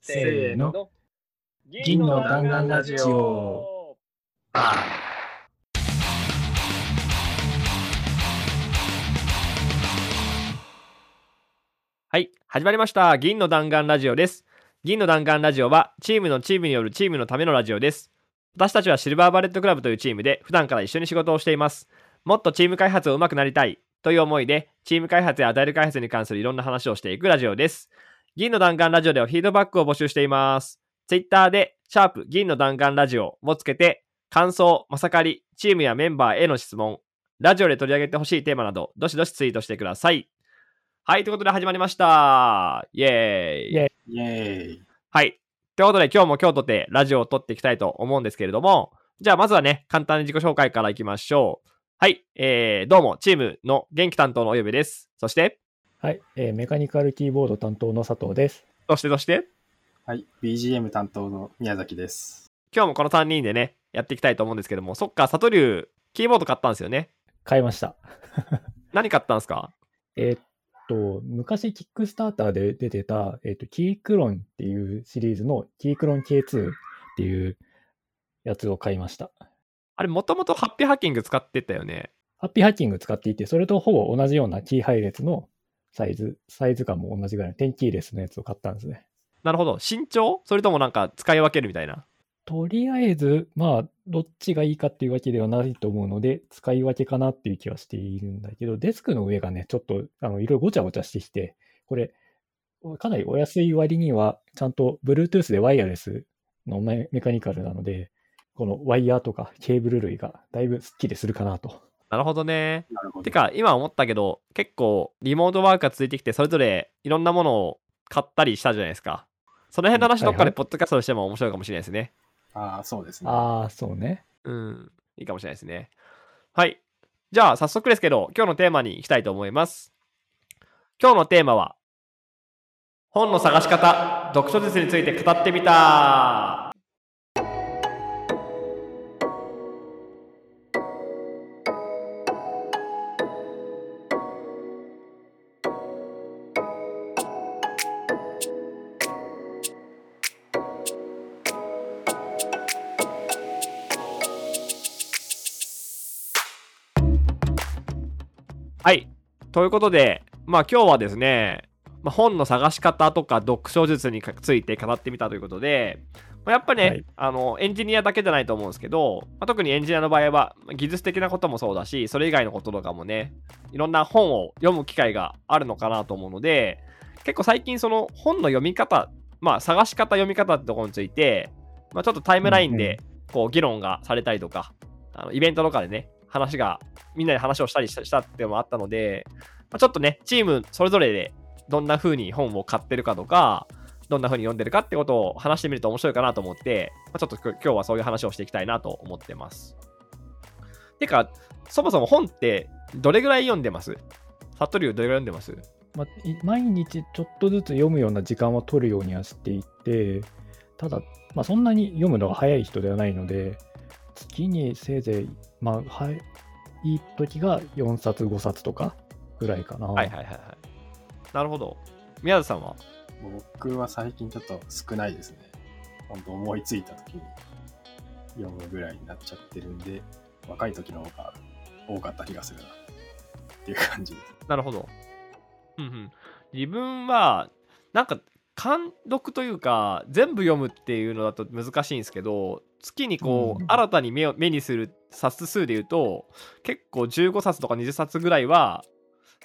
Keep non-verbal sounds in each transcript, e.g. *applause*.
せーの。銀の弾丸ラジオ。はい、始まりました。銀の弾丸ラジオです。銀の弾丸ラジオは、チームのチームによるチームのためのラジオです。私たちはシルバーバレットクラブというチームで、普段から一緒に仕事をしています。もっとチーム開発を上手くなりたいという思いで、チーム開発やアジャイル開発に関するいろんな話をしていくラジオです。銀の弾丸ラジオではフィードバックを募集しています。ツイッターで、シャープ銀の弾丸ラジオもつけて、感想、まさかり、チームやメンバーへの質問、ラジオで取り上げてほしいテーマなど、どしどしツイートしてください。はい、ということで始まりました。イェーイ。イェイイェーイ。はい。ということで今日も今日とてラジオを撮っていきたいと思うんですけれども、じゃあまずはね、簡単に自己紹介からいきましょう。はい。えー、どうも、チームの元気担当のお呼びです。そして、はい、えーメカニカルキーボード担当の佐藤です。そして、そして、はい、BGM 担当の宮崎です。今日もこの3人でね、やっていきたいと思うんですけども、そっか、サトリュウ、キーボード買ったんですよね。買いました。*laughs* 何買ったんですか？えーっと、昔、キックスターターで出てた、えーっと、キークロンっていうシリーズのキークロン K2 っていうやつを買いました。あれ、もともとハッピーハッキング使ってたよね。ハッピーハッキング使っていて、それとほぼ同じようなキー配列のサイズ、サイズ感も同じぐらいの10キーレスのやつを買ったんですね。なるほど。慎重それともなんか使い分けるみたいな？とりあえず、まあ、どっちがいいかっていうわけではないと思うので、使い分けかなっていう気はしているんだけど、デスクの上がね、ちょっと、あの、いろいろごちゃごちゃしてきて、これ、かなりお安い割には、ちゃんと Bluetooth でワイヤレスのメメカニカルなので、このワイヤーとかケーブル類がだいぶスッキリするかなと。なるほどね。ど。てか、今思ったけど、結構、リモートワークが続いてきて、それぞれいろんなものを買ったりしたじゃないですか。その辺の話どっかでポッドキャストとしても面白いかもしれないですね。ああ、そうですね。ああ、そうね。うん。いいかもしれないですね。はい。じゃあ、早速ですけど、今日のテーマに行きたいと思います。今日のテーマは、本の探し方、読書術について語ってみた。はい。ということで、まあ今日はですね、まあ、本の探し方とか読書術について語ってみたということで、まあ、やっぱね、はいあのエンジニアだけじゃないと思うんですけど、まあ、特にエンジニアの場合はまあ技術的なこともそうだしそれ以外のこととかもねいろんな本を読む機会があるのかなと思うので結構最近その本の読み方まあ探し方読み方ってところについて、まあ、ちょっとタイムラインでこう議論がされたりとか、あのイベントとかでね話がみんなで話をしたりしたっていうのもあったので、まあ、ちょっとねチームそれぞれでどんな風に本を買ってるかとかどんな風に読んでるかってことを話してみると面白いかなと思って、まあ、ちょっと今日はそういう話をしていきたいなと思ってます。てか、そもそも本ってどれぐらい読んでます？サトリュウどれぐらい読んでます？まあ、毎日ちょっとずつ読むような時間は取るようにはしていて、ただ、まあ、そんなに読むのが早い人ではないので、月にせいぜい、まあ、はい、いい時が4冊、5冊とかぐらいかな。はいはいはいはい。なるほど。宮田さんは？僕は最近ちょっと少ないですね。本当思いついた時に読むぐらいになっちゃってるんで、若い時の方が多かった気がするな。っていう感じです。なるほど。うんうん。自分は、なんか、監読というか、全部読むっていうのだと難しいんですけど、月にこう、うん新たに目を目にする冊数で言うと、結構15冊とか20冊ぐらいは、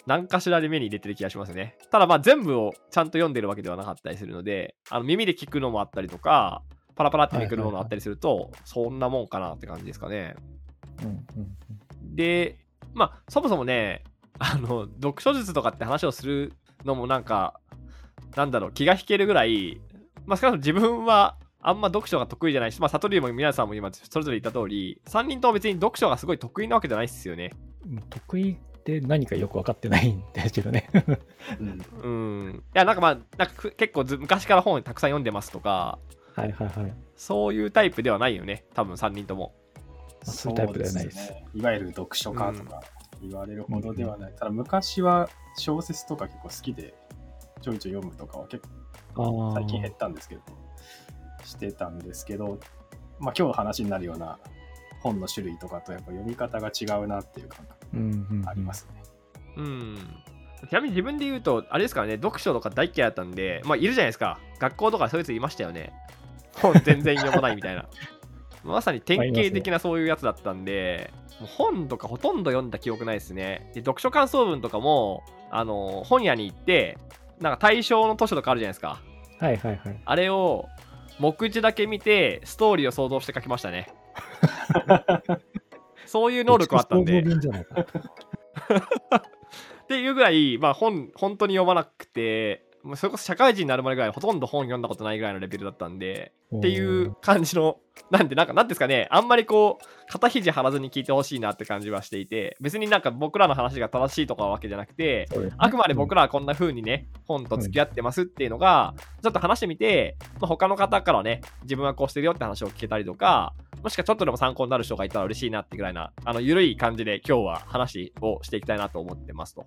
何かしらで目に入れてる気がしますね。ただまあ全部をちゃんと読んでるわけではなかったりするので、あの耳で聞くのもあったりとか、パラパラってめくるものあったりすると、そんなもんかなって感じですかね。うんうんうんで、まあ、そもそもね、あの、読書術とかって話をするのもなんか、なんだろう、気が引けるぐらい、まあ、しかも自分はあんま読書が得意じゃないし、まあ、悟りも皆さんも今、それぞれ言った通り、3人とも別に読書がすごい得意なわけじゃないっすよね。得意って何かよく分かってないんですけどね。*laughs* うん。うん。いや、なんかまあ、なんかく結構ず昔から本たくさん読んでますとか、はいはいはい。そういうタイプではないよね、多分3人とも。まあそういうタイプではないですね。いわゆる読書家とか言われるほどではない。ただ昔は小説とか結構好きで、ちょいちょい読むとかは結最近減ったんですけど、してたんですけど、まあ今日の話になるような本の種類とかとやっぱ読み方が違うなっていう感覚ありますね。うんちなみに自分で言うと、あれですからね、読書とか大嫌いだったんで、まあ、いるじゃないですか。学校とかそういうやついましたよね。本全然読まないみたいな。*laughs* まさに典型的なそういうやつだったんで、もう本とかほとんど読んだ記憶ないですね。で、読書感想文とかも、あの、本屋に行って、なんか対象の図書とかあるじゃないですか。はいはいはい。あれを、目次だけ見て、ストーリーを想像して書きましたね。*laughs* そういう能力あったんで。*laughs* っていうぐらい、まあ本、本当に読まなくて、もうそれこそ社会人になるまでぐらいほとんど本読んだことないぐらいのレベルだったんで、っていう感じの、*laughs* なんで、なんか、なんですかね、あんまりこう、肩肘張らずに聞いてほしいなって感じはしていて、別になんか僕らの話が正しいとかわけじゃなくて、あくまで僕らはこんな風にね、本と付き合ってますっていうのが、ちょっと話してみて、まあ、他の方からね、自分はこうしてるよって話を聞けたりとか、もしくはちょっとでも参考になる人がいたら嬉しいなってぐらいな、あの、ゆるい感じで今日は話をしていきたいなと思ってますと。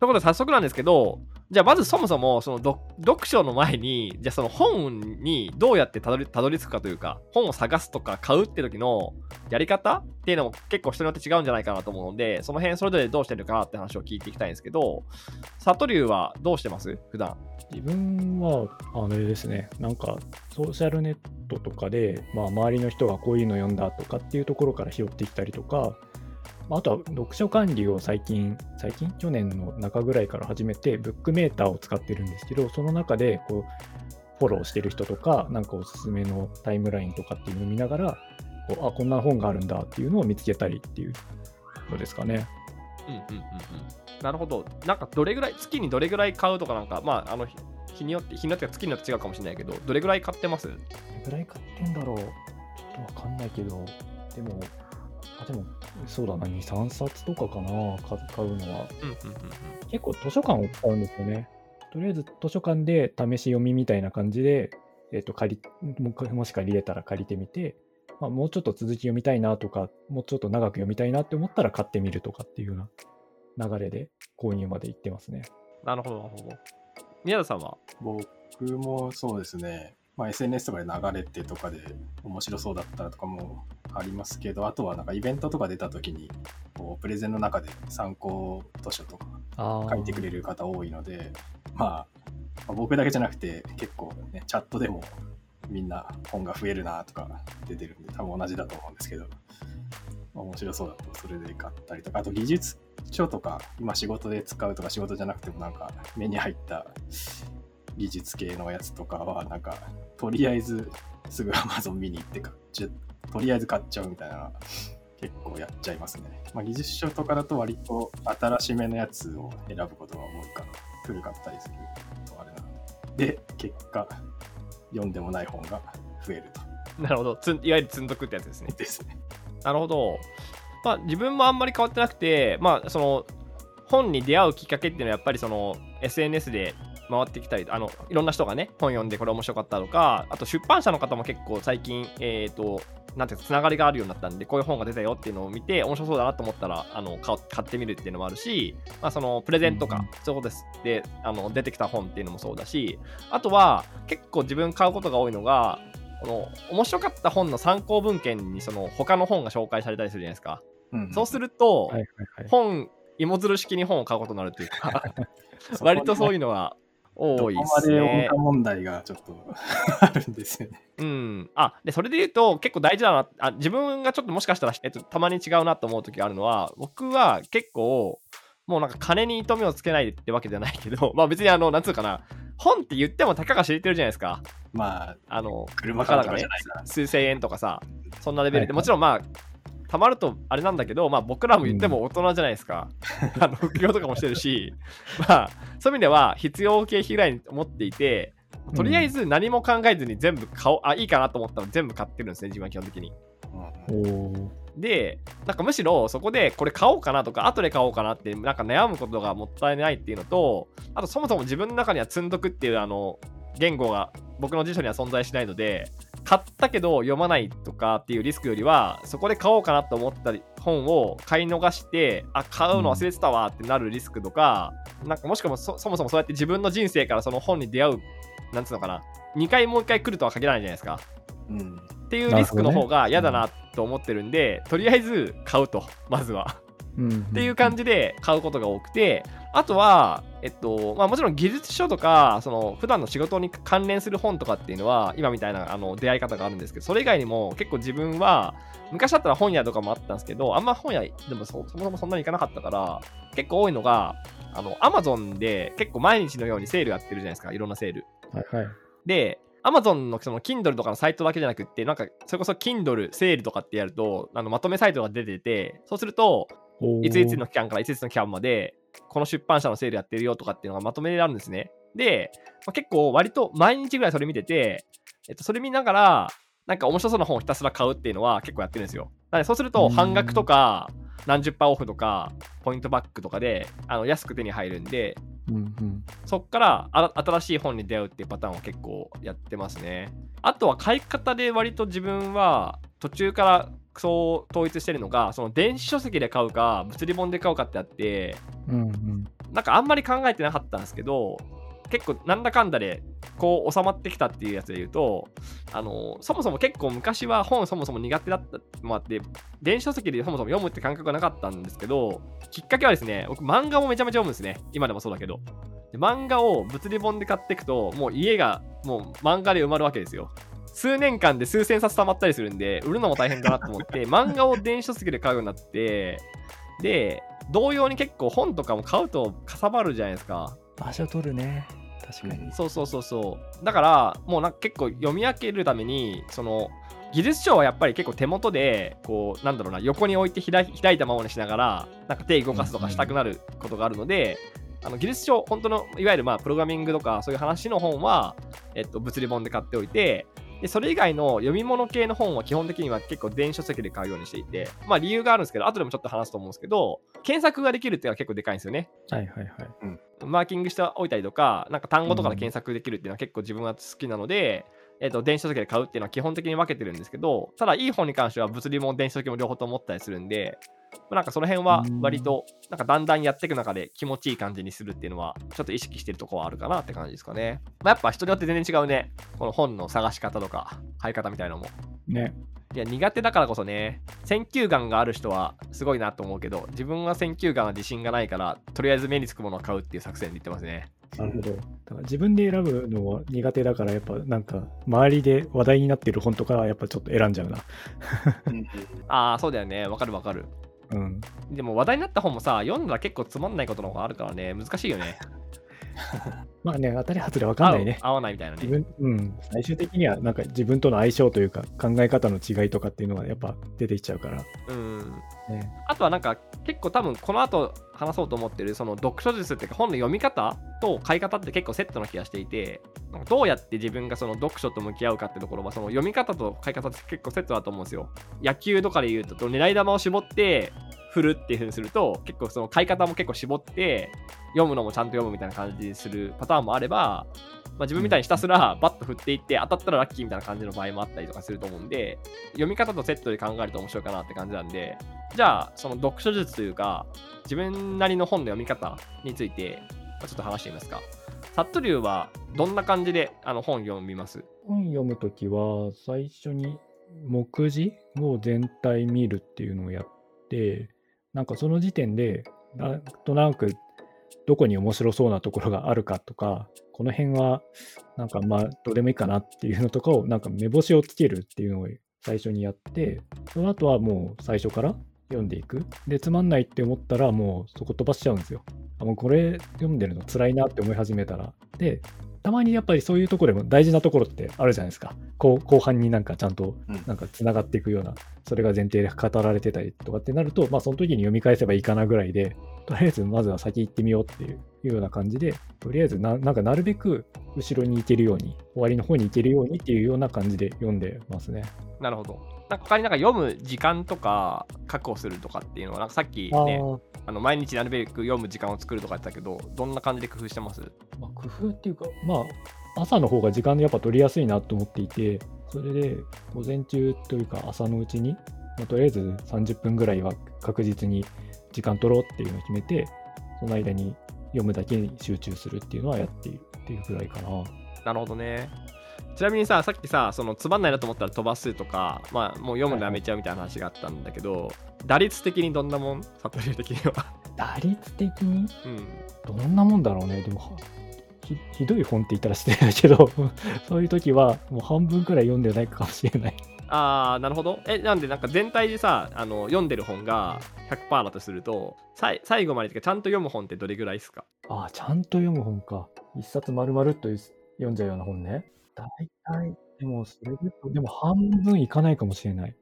ということで早速なんですけど、じゃあまずそもそもその読書の前に、じゃあその本にどうやってたどりたどり着くかというか、本を探すとか買うって時のやり方っていうのも結構人によって違うんじゃないかなと思うので、その辺それぞれどうしてるかって話を聞いていきたいんですけど、里流はどうしてます？普段。自分は、あれですね、なんかソーシャルネットとかで、まあ、周りの人がこういうの読んだとかっていうところから拾ってきたりとか、あとは読書管理を最近、最近？去年の中ぐらいから始めて、ブックメーターを使ってるんですけど、その中でこうフォローしてる人とか、なんかおすすめのタイムラインとかっていうのを見ながら、こうあ、こんな本があるんだっていうのを見つけたりっていうのですかね。うんうんうんうん。なるほど。なんかどれぐらい、月にどれぐらい買うとかなんか、まあ、あの、日によって、日によっては月によって違うかもしれないけど、どれぐらい買ってます？どれぐらい買ってんだろうちょっとわかんないけど、でも、あ、でも、そうだな、2、3冊とかかな、買うのは。結構図書館を使うんですよね。とりあえず図書館で試し読みみたいな感じで、えっ、ー、と、借り、もし借りれたら借りてみて、まあ、もうちょっと続き読みたいなとか、もうちょっと長く読みたいなって思ったら買ってみるとかっていうような流れで購入まで行ってますね。なるほど、なるほど。宮田さんは？僕もそうですね。まあ、SNS とかで流れてとかで面白そうだったらとかもありますけど、あとはなんかイベントとか出た時に、こうプレゼンの中で参考図書とか書いてくれる方多いので、まあ、まあ、僕だけじゃなくて結構ね、チャットでもみんな本が増えるなとか出てるんで、多分同じだと思うんですけど、まあ、面白そうだとそれで買ったりとか、あと技術書とか、今仕事で使うとか仕事じゃなくてもなんか目に入った技術系のやつとかは、なんか、とりあえずすぐ Amazon 見に行ってかとりあえず買っちゃうみたいな、結構やっちゃいますね。まあ、技術書とかだと割と新しめのやつを選ぶことが多いから、古かったりするとあれなんで。で、結果、読んでもない本が増えると。なるほど。ついわゆる積んどくってやつですね。ですね。なるほど。まあ、自分もあんまり変わってなくて、まあ、その、本に出会うきっかけっていうのはやっぱりその SNS で回ってきたりあのいろんな人がね本読んでこれ面白かったとかあと出版社の方も結構最近えっ、ー、となんていうかつながりがあるようになったんでこういう本が出たよっていうのを見て面白そうだなと思ったらあの買ってみるっていうのもあるし、まあ、そのプレゼントとか、そうです。であの出てきた本っていうのもそうだしあとは結構自分買うことが多いのがこの面白かった本の参考文献にその他の本が紹介されたりするじゃないですか、うん、そうすると、はいはいはい、本芋づる式に本を買うことになるというか *laughs* 割とそういうのは多いですね。問題がちょっと *laughs* あるんですよね。うん。あ、で、それで言うと結構大事だな、あ自分がちょっともしかしたら、えっと、たまに違うなと思う時があるのは、僕は結構、もうなんか金に糸目をつけないってわけじゃないけど、*laughs* まあ別にあの、なんつうかな、本って言ってもたかが知れてるじゃないですか。まあ、あの、車からがね、数千円とかさ、そんなレベルで、もちろんまあ、たまるとあれなんだけど、まあ、僕らも言っても大人じゃないですか。うん、あの副業とかもしてるし、*laughs* まあ、そういう意味では必要経費ぐらいに思っていて、とりあえず何も考えずに全部買おう、あ、いいかなと思ったら全部買ってるんですね、自分は基本的に。で、なんかむしろそこでこれ買おうかなとか、後で買おうかなってなんか悩むことがもったいないっていうのと、あとそもそも自分の中には積んどくっていうあの言語が僕の辞書には存在しないので、買ったけど読まないとかっていうリスクよりは、そこで買おうかなと思った本を買い逃して、あ、買うの忘れてたわってなるリスクとか、なんかもしくはそもそもそうやって自分の人生からその本に出会うなんつうのかな、2回もう1回来るとは限らないじゃないですか。うん。っていうリスクの方が嫌だなと思ってるんで、とりあえず買うと、まずは。うんうんっていう感じで買うことが多くて、あとは、えっと、まあもちろん技術書とか、その普段の仕事に関連する本とかっていうのは、今みたいなあの出会い方があるんですけど、それ以外にも結構自分は、昔だったら本屋とかもあったんですけど、あんま本屋でもそそもそもそんなに行かなかったから、結構多いのが、あの、アマゾンで結構毎日のようにセールやってるじゃないですか、いろんなセール。はいはい。で、Amazon のその Kindle とかのサイトだけじゃなくって、なんかそれこそ Kindle セールとかってやると、あのまとめサイトが出てて、そうすると、いついつの期間からいついつの期間まで、この出版社のセールやってるよとかっていうのがまとめられるんですね。で、まあ、結構割と毎日ぐらいそれ見てて、えっと、それ見ながら、なんか面白そうな本をひたすら買うっていうのは結構やってるんですよ。なのでそうするとうん半額とか何十パーオフとかポイントバックとかであの安く手に入るんで、うんうん。そっから新しい本に出会うっていうパターンを結構やってますね。あとは買い方で割と自分は途中からそう統一してるのが、その電子書籍で買うか、物理本で買うかってあって、うんうん。なんかあんまり考えてなかったんですけど、結構なんだかんだでこう収まってきたっていうやつで言うと、あのそもそも結構昔は本そもそも苦手だったってもあって、電子書籍でそもそも読むって感覚がなかったんですけど、きっかけはですね、僕漫画もめちゃめちゃ読むんですね。今でもそうだけど。で漫画を物理本で買っていくと、もう家がもう漫画で埋まるわけですよ。数年間で数千冊溜まったりするんで、売るのも大変だなと思って、*laughs* 漫画を電子書籍で買うようになって、で、同様に結構本とかも買うとかさばるじゃないですか。場所取るね。確かに。そうそうそうそう。だから、もうなんか結構読み分けるために、その、技術書はやっぱり結構手元で、こう、なんだろうな、横に置いて開い開いたままにしながら、なんか手動かすとかしたくなることがあるので、あの技術書、本当の、いわゆるまあ、プログラミングとか、そういう話の本は、えっと、物理本で買っておいて、でそれ以外の読み物系の本は基本的には結構電子書籍で買うようにしていて、まあ理由があるんですけど、後でもちょっと話すと思うんですけど、検索ができるっていうのは結構でかいんですよね。はいはいはい。マーキングしておいたりとか、なんか単語とかで検索できるっていうのは結構自分は好きなので、えっと電子書籍で買うっていうのは基本的に分けてるんですけど、ただいい本に関しては物理も電子書籍も両方とも持ったりするんで、まあなんかその辺は割と、なんかだんだんやっていく中で気持ちいい感じにするっていうのは、ちょっと意識してるところはあるかなって感じですかね。まあ、やっぱ人によって全然違うね。この本の探し方とか、買い方みたいなのも。ね。いや、苦手だからこそね、選球眼がある人はすごいなと思うけど、自分は選球眼は自信がないから、とりあえず目につくものを買うっていう作戦で言ってますね。なるほど。だから自分で選ぶのは苦手だから、やっぱなんか、周りで話題になってる本とかは、やっぱちょっと選んじゃうな。う *laughs* んああ、そうだよね。わかるわかる。うん。でも話題になった本もさ、読んだら結構つまんないことの方があるからね、難しいよね。*laughs* まあね、当たり外れ分かんないね。*laughs* 合わないみたいな自ね。分、うん。最終的には、なんか自分との相性というか、考え方の違いとかっていうのがやっぱ出てきちゃうから。うん。ね。あとはなんか結構多分この後話そうと思ってるその読書術っていうか本の読み方と買い方って結構セットな気がしていてなんかどうやって自分がその読書と向き合うかってところはその読み方と買い方って結構セットだと思うんですよ。野球とかで言うと狙い球を絞って振るっていう風にすると結構その買い方も結構絞って読むのもちゃんと読むみたいな感じにするパターンもあれば、まあ、自分みたいにひたすらバット振っていって当たったらラッキーみたいな感じの場合もあったりとかすると思うんで読み方とセットで考えると面白いかなって感じなんでじゃあその読書術というか自分なりの本の読み方についてまあちょっと話してみますか。サットリュウはどんな感じであの本読みます？本読むときは、最初に目次を全体見るっていうのをやって、なんかその時点で、なんとなくどこに面白そうなところがあるかとか、この辺はなんかまあどうでもいいかなっていうのとかをなんか目星をつけるっていうのを最初にやって、その後はもう最初から読んでいく。で、つまんないって思ったらもうそこ飛ばしちゃうんですよ。あもうこれ読んでるの辛いなって思い始めたら。で、たまにやっぱりそういうところでも大事なところってあるじゃないですか。後後半になんかちゃんとうんなんかつながっていくような、それが前提で語られてたりとかってなると、まあその時に読み返せばいいかなぐらいで、とりあえずまずは先行ってみようっていうような感じで、とりあえずななんかなるべく後ろに行けるように、終わりの方に行けるようにっていうような感じで読んでますね。なるほど。なんか他になんか読む時間とか確保するとかっていうのはなんかさっきねあの毎日なるべく読む時間を作るとか言ってたけどどんな感じで工夫してます？まあ、工夫っていうか、まあ、朝の方が時間やっぱ取りやすいなと思っていて、それで午前中というか朝のうちに、まあ、とりあえず30分ぐらいは確実に時間取ろうっていうのを決めて、その間に読むだけに集中するっていうのはやっているっていうぐらいかな。なるほどね。ちなみにさ、さっきさ、そのつまんないなと思ったら飛ばすとか、まあ、もう読むのやめちゃうみたいな話があったんだけど、打率的にどんなもん？悟り的には。打率的に？うん。どんなもんだろうね。でも、はひひどい本って言ったら失礼だけど、*laughs* そういう時はもう半分くらい読んでないかもしれない。あー、なるほど。え、なんで、なんか全体でさ、あの読んでる本が100%だとすると、さい最後までちゃんと読む本ってどれぐらいですか？ああ、ちゃんと読む本か。一冊丸々っと読んじゃうような本ね。大体、でもそれでと、でも半分いかないかもしれない。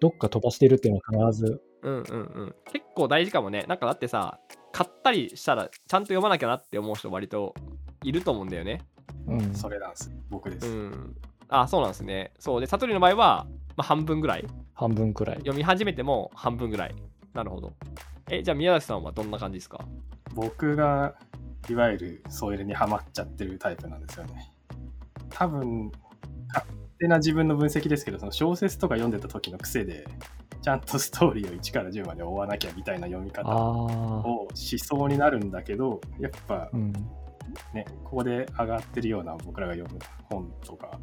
どっか飛ばしてるっていうのは必ず。うんうんうん。結構大事かもね。なんかだってさ、買ったりしたらちゃんと読まなきゃなって思う人割といると思うんだよね。うん。それなんです。僕です。うん。あ、そうなんですね。そうで、悟りの場合は、まあ、半分ぐらい。半分くらい。読み始めても半分ぐらい。なるほど。え、じゃあ宮崎さんはどんな感じですか？僕がいわゆるソイルにはまっちゃってるタイプなんですよね。多分勝手な自分の分析ですけどその小説とか読んでた時の癖でちゃんとストーリーを1から10まで追わなきゃみたいな読み方。をしそうになるんだけどやっぱうん。ねここで上がってるような僕らが読む本とか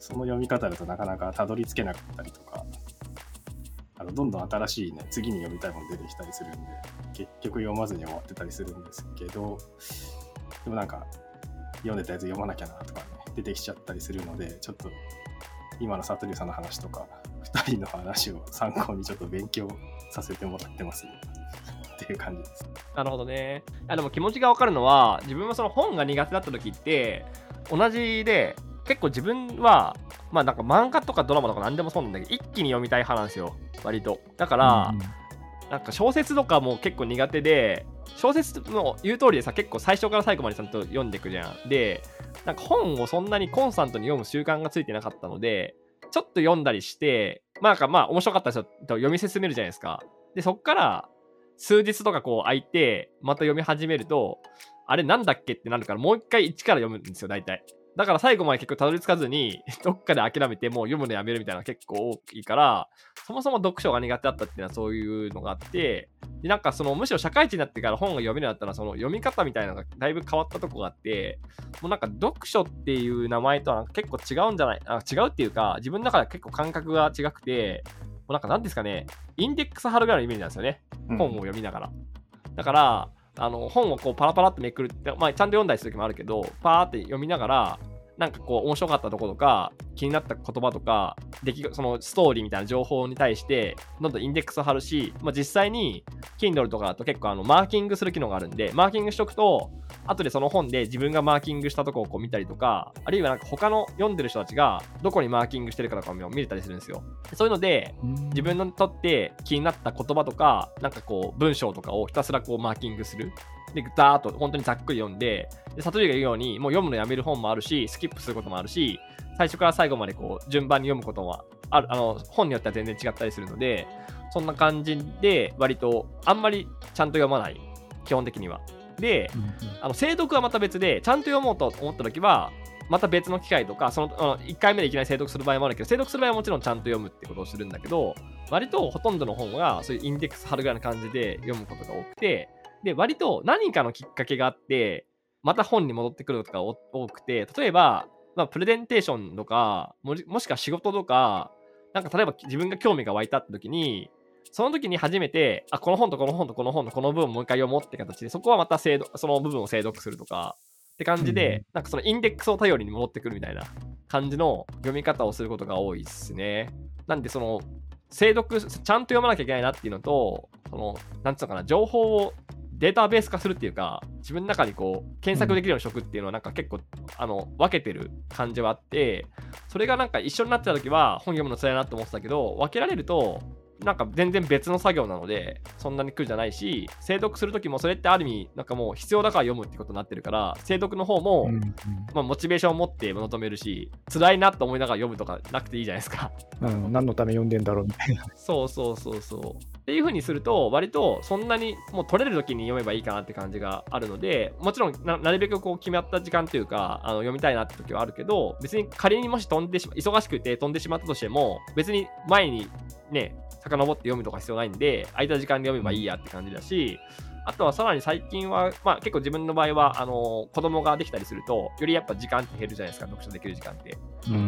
その読み方だとなかなかたどり着けなかったりとかあのどんどん新しいね次に読みたい本出てきたりするんで結局読まずに終わってたりするんですけどでもなんか読んでたやつ読まなきゃなとかね出てきちゃったりするのでちょっと今の悟りさんの話とか2人の話を参考にちょっと勉強させてもらってますっていう感じです。なるほどね。あでも気持ちがわかるのは、自分もその本が苦手だった時って、同じで、結構自分は、まあなんか漫画とかドラマとか何でもそうなんだけど、一気に読みたい派なんですよ、割と。だから、なんか小説とかも結構苦手で、小説の言う通りでさ、結構最初から最後までちゃんと読んでいくじゃん。で、なんか本をそんなにコンスタントに読む習慣がついてなかったので、ちょっと読んだりして、まあなんかまあ面白かった人と読み進めるじゃないですか。で、そっから数日とかこう空いて、また読み始めると、あれなんだっけってなるから、もう一回一から読むんですよ、大体。だから最後まで結構たどり着かずに、*laughs* どっかで諦めてもう読むのやめるみたいな結構多いから、そもそも読書が苦手だったっていうのはそういうのがあって、でなんかそのむしろ社会人になってから本が読めるようになったら、その読み方みたいなのがだいぶ変わったとこがあって、もうなんか読書っていう名前とはなんか結構違うんじゃないあ違うっていうか、自分の中では結構感覚が違くて、もうなんか何ですかね、インデックス貼るぐらいのイメージなんですよね。うん本を読みながら。だから、あの本をこうパラパラってめくるって、まあ、ちゃんと読んだりする時もあるけど、パーって読みながら、なんかこう面白かったところとか、気になった言葉とか、出来そのストーリーみたいな情報に対して、どんどんインデックスを貼るし、まあ、実際に Kindle とかだと結構あのマーキングする機能があるんで、マーキングしとくと、後でその本で自分がマーキングしたとこをこう見たりとか、あるいはなんか他の読んでる人たちがどこにマーキングしてるかとかも見れたりするんですよ。そういうので、うん自分にとって気になった言葉とか、なんかこう文章とかをひたすらこうマーキングする。で、ダーっと本当にざっくり読んで、で悟りが言うように、もう読むのやめる本もあるし、スキップすることもあるし、最初から最後までこう順番に読むこともある、あの、本によっては全然違ったりするので、そんな感じで、割とあんまりちゃんと読まない。基本的には。で、うんあの精読はまた別で、ちゃんと読もうと思ったときは、また別の機会とか、そのあの1回目でいきなり精読する場合もあるけど、精読する場合はもちろんちゃんと読むってことをするんだけど、割とほとんどの本はそういうインデックス貼るぐらいの感じで読むことが多くて、で、割と何かのきっかけがあって、また本に戻ってくることが多くて、例えば、まあ、プレゼンテーションとか、もしもしくは仕事とか、なんか例えば自分が興味が湧いたって時に、その時に初めて、あ、この本とこの本とこの本とこの部分をもう一回読もうって形で、そこはまた精読その部分を精読するとか、って感じで、うんなんかそのインデックスを頼りに戻ってくるみたいな感じの読み方をすることが多いですね。なんでその、精読、ちゃんと読まなきゃいけないなっていうのと、その、なんつうのかな、情報をデータベース化するっていうか、自分の中にこう、検索できるようにしとくっていうのはなんか結構、あの、分けてる感じはあって、それがなんか一緒になってた時は本読むの辛いなと思ってたけど、分けられると、なんか全然別の作業なので、そんなに苦じゃないし、精読する時もそれってある意味、なんかもう必要だから読むってことになってるから、精読の方も、まあ、モチベーションを持って求めるし、辛いなと思いながら読むとかなくていいじゃないですか。うん、何のため読んでんだろうみたいな。そうそうそうそう。っていう風にすると、割とそんなにもう取れる時に読めばいいかなって感じがあるので、もちろんなるべくこう決まった時間というか、あの読みたいなって時はあるけど、別に仮にもし飛んでしま、忙しくて飛んでしまったとしても、別に前にね、遡って読むとか必要ないんで、空いた時間で読めばいいやって感じだし、あとはさらに最近は、まあ結構自分の場合は、あの子供ができたりすると、よりやっぱ時間って減るじゃないですか、読書できる時間って。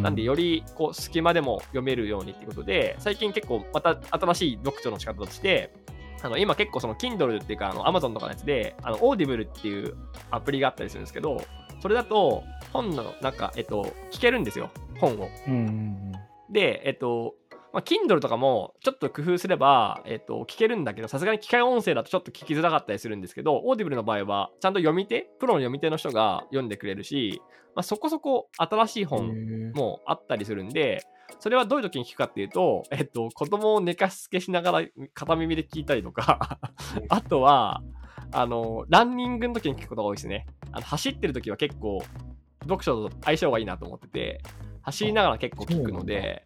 なんで、よりこう隙間でも読めるようにっていうことで、最近結構また新しい読書の仕方として、あの今結構その Kindle っていうか、あの Amazon とかのやつで、あの Audible っていうアプリがあったりするんですけど、それだと本のなんか、えっと、聞けるんですよ、本を。うんうんで、えっと、まあ、Kindle とかもちょっと工夫すれば、えっと、聞けるんだけど、さすがに機械音声だとちょっと聞きづらかったりするんですけど、Audible の場合は、ちゃんと読み手、プロの読み手の人が読んでくれるし、まあ、そこそこ新しいうん。本もあったりするんで、それはどういう時に聞くかっていうと、えっと、子供を寝かしつけしながら片耳で聞いたりとか、あとは、あの、ランニングの時に聞くことが多いですね。あの走ってる時は結構、読書と相性がいいなと思ってて、走りながら結構聞くので、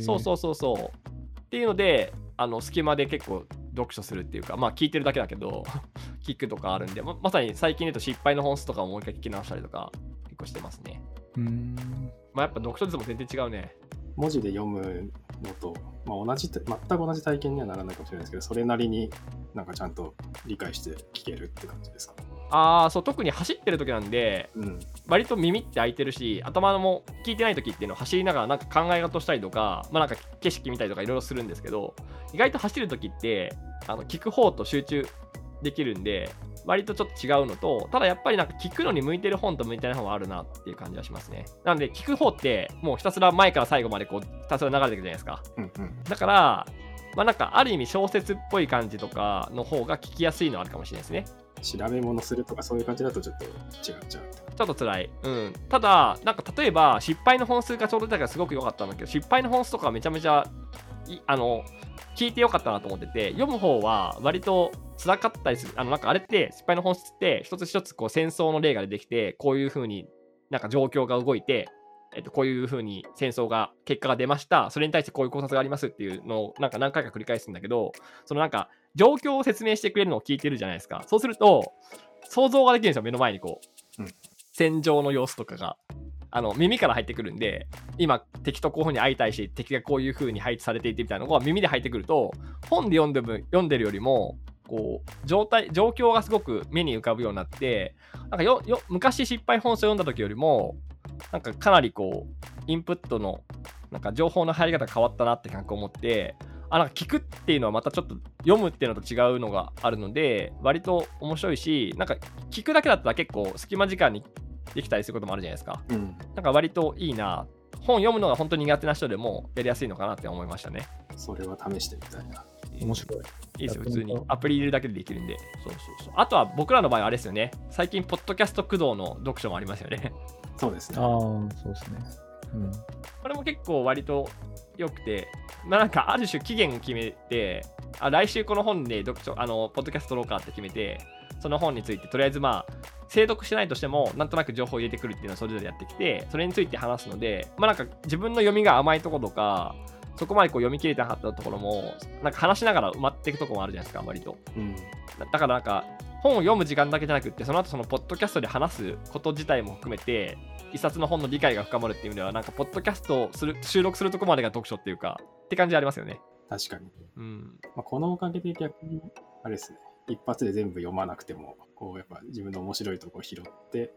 そうう。そうそうそう。っていうので、あの隙間で結構読書するっていうか、まあ聞いてるだけだけど、*laughs* 聞くとかあるんで、ままさに最近で言うと失敗の本数とかももう一回聞き直したりとか、結構してますね。うん。まあやっぱ読書率も全然違うね。文字で読むのと、まあ、同じ全く同じ体験にはならないかもしれないですけどそれなりになんかちゃんと理解して聞けるって感じですかああ、そう、特に走ってる時なんで、うん割と耳って開いてるし、頭も聞いてない時っていうのは走りながらなんか考え事したりとか、まあなんか景色見たりとかいろいろするんですけど、意外と走る時って、あの聞く方と集中できるんで、割とちょっと違うのと、ただやっぱりなんか聞くのに向いてる本と向いてない本はあるなっていう感じはしますね。なんで聞く方ってもうひたすら前から最後までこうひたすら流れていくじゃないですか。うんうんだから、まあなんかある意味小説っぽい感じとかの方が聞きやすいのはあるかもしれないですね。調べ物するとかそういう感じだとちょっと違っちゃうちょっと辛い。うん。ただ、なんか例えば、失敗の本数がちょうど出たからすごく良かったんだけど、失敗の本数とかはめちゃめちゃい、あの、聞いてよかったなと思ってて、読む方は割と辛かったりする。あの、なんかあれって、失敗の本質って、一つ一つこう戦争の例が出てきて、こういう風になんか状況が動いて、えっと、こういう風に戦争が、結果が出ました。それに対してこういう考察がありますっていうのを、なんか何回か繰り返すんだけど、そのなんか、状況を説明してくれるのを聞いてるじゃないですか。そうすると、想像ができるんですよ、目の前にこう。うん戦場の様子とかが。あの耳から入ってくるんで、今、敵とこういう風に会いたいし、敵がこういう風に配置されていてみたいなのが耳で入ってくると、本で読んでる読んでるよりも、こう状態状況がすごく目に浮かぶようになってなんかよよ昔失敗本数読んだ時よりもなんかかなりこうインプットのなんか情報の入り方変わったなって感覚を持ってあなんか聞くっていうのはまたちょっと読むっていうのと違うのがあるので割と面白いしなんか聞くだけだったら結構隙間時間にできたりすることもあるじゃないですかうんなんか割といいな本読むのが本当に苦手な人でもやりやすいのかなって思いましたねそれは試してみたいな面白い。いいですよ、普通に。アプリ入れるだけでできるんで。そうそうそう。あとは僕らの場合はあれですよね。最近、ポッドキャスト駆動の読書もありますよね。そうですねああ、そうですね。うん。これも結構割と良くて、まあなんかある種期限を決めて、あ来週この本で読書、あの、ポッドキャスト撮ろうかって決めて、その本についてとりあえずまあ、精読してないとしても、なんとなく情報を入れてくるっていうのをそれぞれやってきて、それについて話すので、まあなんか自分の読みが甘いところとか、そこまでこう読み切れてなかったところも、なんか話しながら埋まっていくところもあるじゃないですか、割と。うんだだからなんか本を読む時間だけじゃなくってその後そのポッドキャストで話すこと自体も含めて一冊の本の理解が深まるっていう意味ではなんかポッドキャストをする収録するとこまでが読書っていうかって感じありますよね。確かに、うん。まあ、このおかげで逆にあれですね一発で全部読まなくてもこうやっぱ自分の面白いところ拾って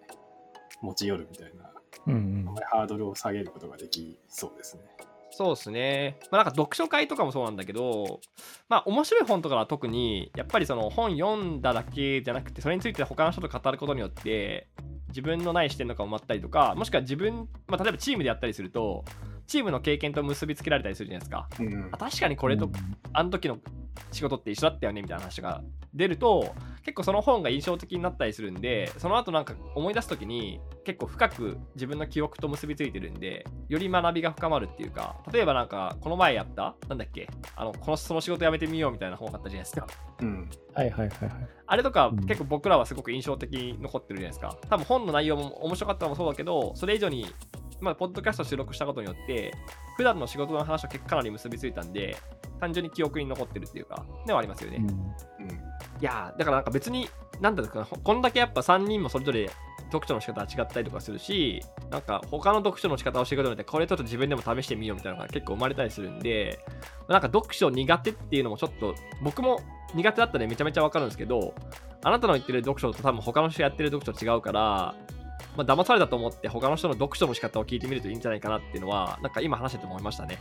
持ち寄るみたいなうんあまりハードルを下げることができそうですね。そうですね。まあなんか読書会とかもそうなんだけど、まあ面白い本とかは特に、やっぱりその本読んだだけじゃなくて、それについて他の人と語ることによって、自分のない視点とかをまったりとか、もしくは自分、まあ例えばチームでやったりすると、チームの経験と結びつけられたりするじゃないですか。うんあ確かにこうん。れとあの時の仕事って一緒だったよねみたいな話が出ると結構その本が印象的になったりするんでその後なんか思い出す時に結構深く自分の記憶と結びついてるんでより学びが深まるっていうか例えばなんかこの前やったなんだっけあのこのその仕事辞めてみようみたいな本があったじゃないですかうんはいはいはいはい。あれとかうん結構僕らはすごく印象的に残ってるじゃないですか多分本の内容も面白かったのもそうだけどそれ以上にまあ、ポッドキャスト収録したことによって、普段の仕事の話と結構かなり結びついたんで、単純に記憶に残ってるっていうか、ではありますよね。うんうんいやーだからなんか別に、なんだろうこんだけやっぱ3人もそれぞれ読書の仕方は違ったりとかするし、なんか他の読書の仕方をしていくことによって、これちょっと自分でも試してみようみたいなのが結構生まれたりするんで、なんか読書苦手っていうのもちょっと、僕も苦手だったらめちゃめちゃわかるんですけど、あなたの言ってる読書と多分他の人やってる読書違うから、まあ、騙されたと思って他の人の読書の仕方を聞いてみるといいんじゃないかなっていうのは、なんか今話してて思いましたね。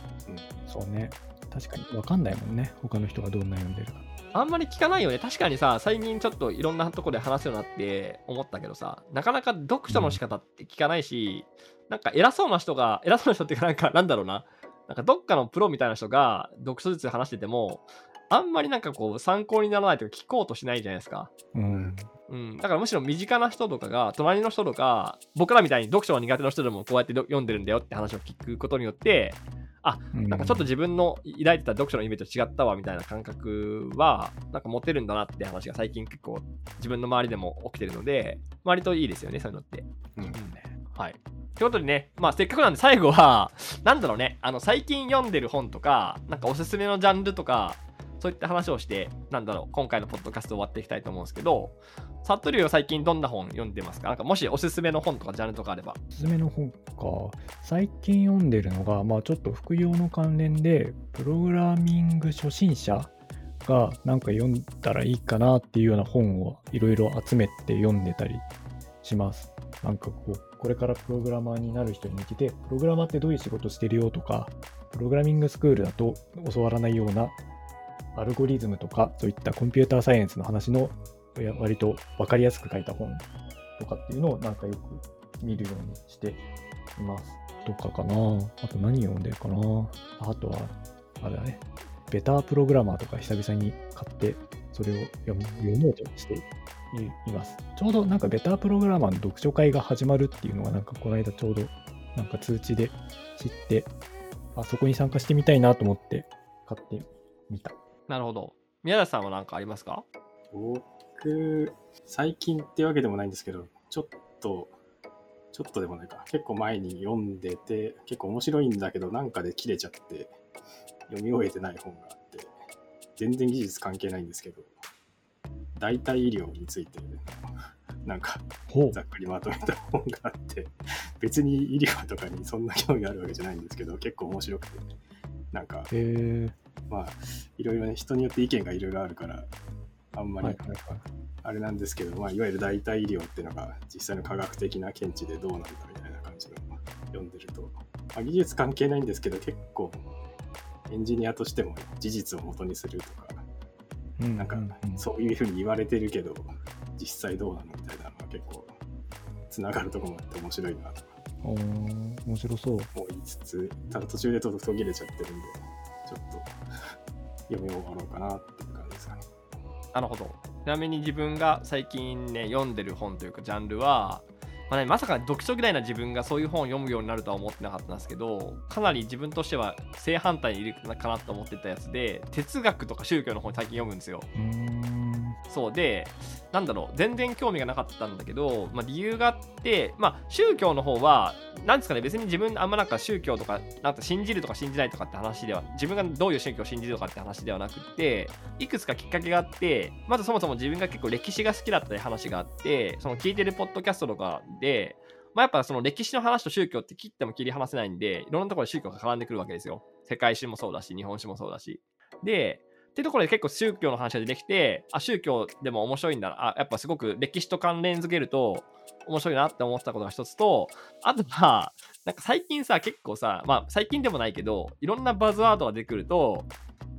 そうね。確かにわかんないもんね。他の人がどんな読んでるか。あんまり聞かないよね。確かにさ、最近ちょっといろんなところで話すようになって思ったけどさ、なかなか読書の仕方って聞かないし、なんか偉そうな人が、偉そうな人っていうかなんかなんだろうな、なんかどっかのプロみたいな人が読書術話してても、あんまりなんかこう参考にならないというか聞こうとしないじゃないですか。うん。うん、だからむしろ身近な人とかが隣の人とか僕らみたいに読書が苦手な人でもこうやってど読んでるんだよって話を聞くことによってなんかちょっと自分の抱いてた読書のイメージと違ったわみたいな感覚はなんか持てるんだなって話が最近結構自分の周りでも起きてるので割といいですよねそういうのって。うん。はい。ということでね、まあせっかくなんで最後は、なんだろうね、あの最近読んでる本とか、なんかおすすめのジャンルとか、そういった話をして、なんだろう、今回のポッドキャスト終わっていきたいと思うんですけど、サトリュウは最近どんな本読んでますか？なんかもしおすすめの本とかジャンルとかあれば。おすすめの本か。最近読んでるのが、まあちょっと副業の関連で、プログラミング初心者がなんか読んだらいいかなっていうような本をいろいろ集めて読んでたりします。なんかこう、これからプログラマーになる人に向けて、プログラマーってどういう仕事してるよとか、プログラミングスクールだと教わらないようなアルゴリズムとか、そういったコンピューターサイエンスの話の割と分かりやすく書いた本とかっていうのをなんかよく見るようにしています。とかかな。あと何読んでるかな。あとは、あれだね。ベタープログラマーとか久々に買って、それを読む読もうとしていいます。ちょうどなんかベタープログラマーの読書会が始まるっていうのがなんかこの間ちょうどなんか通知で知って、あそこに参加してみたいなと思って買ってみた。なるほど。宮田さんは何かありますか？僕、最近ってわけでもないんですけど、ちょっと、ちょっとでもないか、結構前に読んでて、結構面白いんだけど、なんかで切れちゃって、読み終えてない本があって、全然技術関係ないんですけど、代替医療について、なんかざっくりまとめた本があって、別に医療とかにそんな興味あるわけじゃないんですけど、結構面白くて、なんか、まあ、いろいろね、人によって意見がいろいろあるから、あんまりはいはいはい。あれなんですけど、まあ、いわゆる代替医療っていうのが実際の科学的な見地でどうなんだみたいな感じの読んでると、まあ、技術関係ないんですけど結構エンジニアとしても事実を元にするとかうんなんかうんうんそういうふうに言われてるけど実際どうなのみたいなのは結構つながるところもあって面白いなとかおー面白そう。思いつつただ途中でちょっと途切れちゃってるんでちょっと *laughs* 読み終わろうかなっていう感じですかね。なるほど。ちなみに自分が最近ね、読んでる本というかジャンルは、まあね、まさか読書嫌いな自分がそういう本を読むようになるとは思ってなかったんですけど、かなり自分としては正反対にいるかなと思ってたやつで、哲学とか宗教の本最近読むんですよ。そうで、なんだろう、全然興味がなかったんだけど、まあ、理由があって、まあ、宗教の方は、なんですかね、別に自分、あんまなんか宗教とか、なんか信じるとか信じないとかって話では、自分がどういう宗教を信じるとかって話ではなくて、いくつかきっかけがあって、まずそもそも自分が結構歴史が好きだったり話があって、その聞いてるポッドキャストとかで、まあ、やっぱその歴史の話と宗教って切っても切り離せないんで、いろんなところで宗教が絡んでくるわけですよ。世界史もそうだし、日本史もそうだし。で、ってところで結構宗教の話が出てきて、あ、宗教でも面白いんだな、あ、やっぱすごく歴史と関連づけると面白いなって思ってたことが一つと、あとは、なんか最近さ、結構さ、まあ最近でもないけど、いろんなバズワードが出てくると、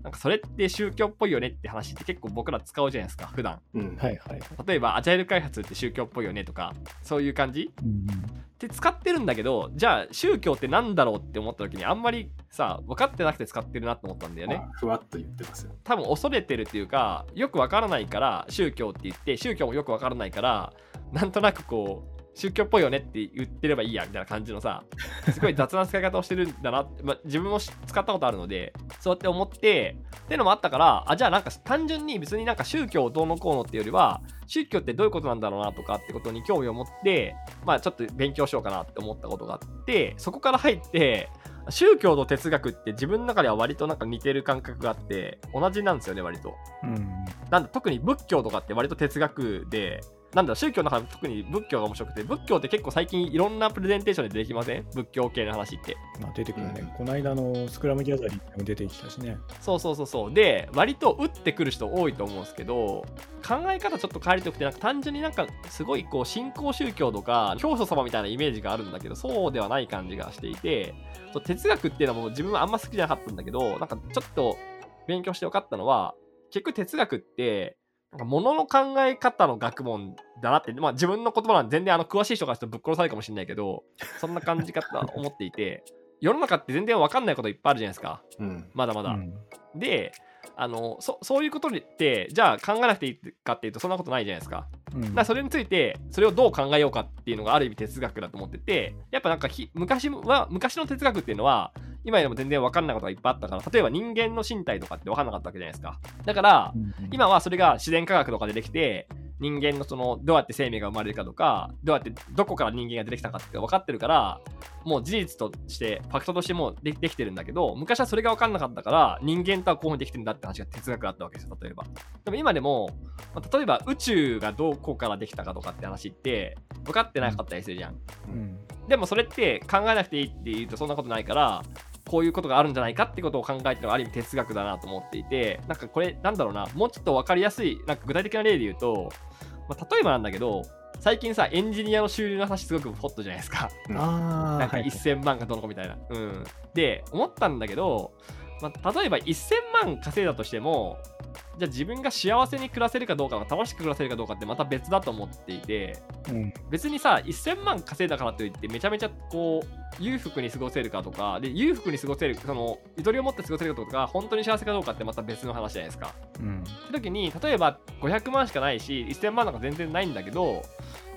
なんかそれって宗教っぽいよねって話って結構僕ら使うじゃないですか、普段。うんはいはい。例えば、アジャイル開発って宗教っぽいよねとか、そういう感じ？うんって使ってるんだけど、じゃあ宗教ってなんだろうって思った時にあんまりさ、分かってなくて使ってるなと思ったんだよね。まあふわっと言ってますよ。多分恐れてるっていうかよくわからないから宗教って言って宗教もよくわからないからなんとなくこう宗教っぽいよねって言ってればいいやみたいな感じのさ *laughs* すごい雑な使い方をしてるんだなまあ、自分もし使ったことあるのでそうやって思ってっていうのもあったからあじゃあなんか単純に別になんか宗教をどうのこうのっていうよりは宗教ってどういうことなんだろうなとかってことに興味を持ってまあちょっと勉強しようかなって思ったことがあってそこから入って宗教と哲学って自分の中では割となんか似てる感覚があって同じなんですよね割とうん。なんだ特に仏教とかって割と哲学でなんだろう宗教の話特に仏教が面白くて仏教って結構最近いろんなプレゼンテーションで出てきません？仏教系の話って。まあ、出てくるね、うん。この間のスクラムギャザリングも出てきたしね。そうそうそうそう。で割と打ってくる人多いと思うんですけど考え方ちょっと変えるときてなんか単純になんかすごいこう信仰宗教とか教祖様みたいなイメージがあるんだけどそうではない感じがしていてそう哲学っていうのはもう自分はあんま好きじゃなかったんだけどなんかちょっと勉強して分かったのは結局哲学ってなんか物の考え方の学問だなって、まあ自分の言葉なんで全然あの詳しい人からするとぶっ殺されるかもしれないけど、そんな感じ方思っていて、*laughs* 世の中って全然わかんないこといっぱいあるじゃないですか。うん。まだまだ。うんで、あのそそういうことって、じゃあ考えなくていいかっていうとそんなことないじゃないですか。うんだからそれについてそれをどう考えようかっていうのがある意味哲学だと思っててやっぱなんかひ昔は昔の哲学っていうのは今よりも全然分かんないことがいっぱいあったから例えば人間の身体とかって分かんなかったわけじゃないですか。だからうん今はそれが自然科学とかでできて人間のそのどうやって生命が生まれるかとかどうやってどこから人間が出てきたかって分かってるからもう事実としてファクトとしてもうでできてるんだけど昔はそれが分かんなかったから人間とはこういうふうにできてるんだって話が哲学だったわけですよ例えば。でも今でも、まあ例えば宇宙がどこからできたかとかって話って分かってなかったりするじゃん。うん。でもそれって考えなくていいって言うとそんなことないからこういうことがあるんじゃないかってことを考えてるのがある意味哲学だなと思っていてなんかこれなんだろうなもうちょっと分かりやすいなんか具体的な例で言うと、まあ、例えばなんだけど最近さエンジニアの収入の話すごくホットじゃないですか。なんかはい1000万かどの子みたいな、うん。で思ったんだけど、まあ、例えば1000万稼いだとしてもじゃあ自分が幸せに暮らせるかどうか楽しく暮らせるかどうかってまた別だと思っていてうん別にさ1000万稼いだからといってめちゃめちゃこう裕福に過ごせるかとかで裕福に過ごせるそのゆとりを持って過ごせるかとか本当に幸せかどうかってまた別の話じゃないですか。うん。って時に例えば500万しかないし1000万なんか全然ないんだけど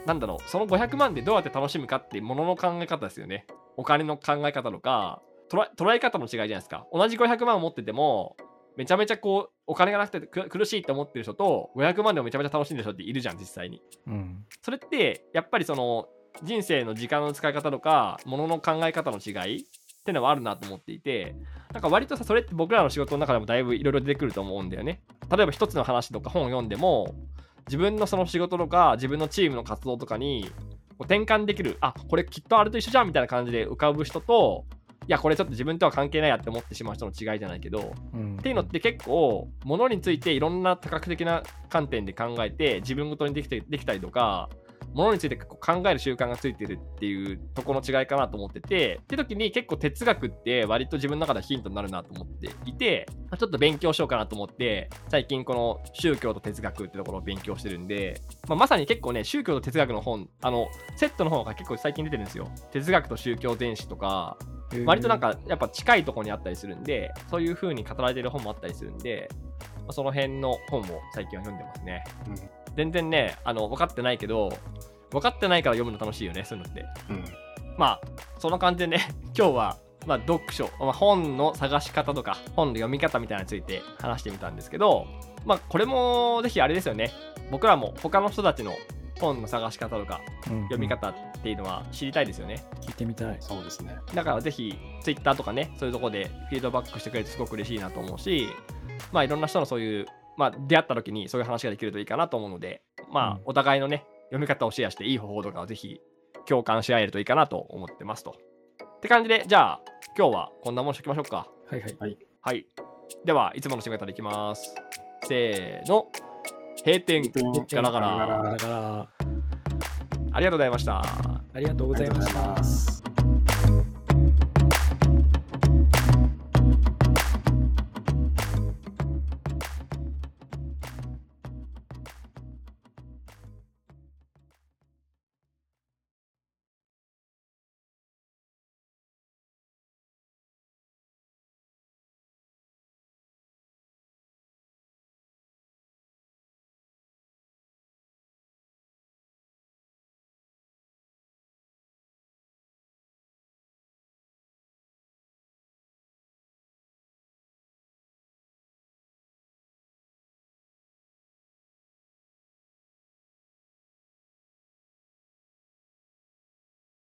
なんだろうその500万でどうやって楽しむかってものの考え方ですよね。お金の考え方とか捉え方の違いじゃないですか。同じ500万を持っててもめちゃめちゃこうお金がなくてく苦しいって思ってる人と500万でもめちゃめちゃ楽しんでる人っているじゃん実際に。うん。それってやっぱりその人生の時間の使い方とか物の考え方の違いってのはあるなと思っていてなんか割とさそれって僕らの仕事の中でもだいぶいろいろ出てくると思うんだよね。例えば一つの話とか本を読んでも自分のその仕事とか自分のチームの活動とかにこう転換できるあこれきっとあれと一緒じゃんみたいな感じで浮かぶ人といやこれちょっと自分とは関係ないやって思ってしまう人の違いじゃないけどうん。っていうのって結構物についていろんな多角的な観点で考えて自分ごとにできてできたりとか物について考える習慣がついてるっていうところの違いかなと思っててって時に結構哲学って割と自分の中ではヒントになるなと思っていてちょっと勉強しようかなと思って最近この宗教と哲学ってところを勉強してるんで、まあ、まさに結構ね宗教と哲学の本あのセットの本が結構最近出てるんですよ。哲学と宗教全史とか割となんかやっぱ近いところにあったりするんでそういう風に語られてる本もあったりするんで、まあその辺の本を最近は読んでますね全然ねあの分かってないけど分かってないから読むの楽しいよねそういうのってうん。うん。まあそんな感じでね *laughs* 今日はまあ読書、まあ、本の探し方とか本の読み方みたいなのについて話してみたんですけどまあこれもぜひあれですよね僕らも他の人たちの本の探し方とか読み方っていうのは知りたいですよね、聞いてみたい。そうですね。だからぜひ Twitter とかね、そういうとこでフィードバックしてくれるとすごく嬉しいなと思うし、まあいろんな人のそういう、まあ出会った時にそういう話ができるといいかなと思うので、まあうんお互いのね、読み方をシェアしていい方法とかをぜひ共感し合えるといいかなと思ってますと。って感じで、じゃあ今日はこんなもんしときましょうか。はいはい。はい。では、いつもの締め方でいきます。せーの。閉店。ガラガラ。だから、ありがとうございました。ありがとうございました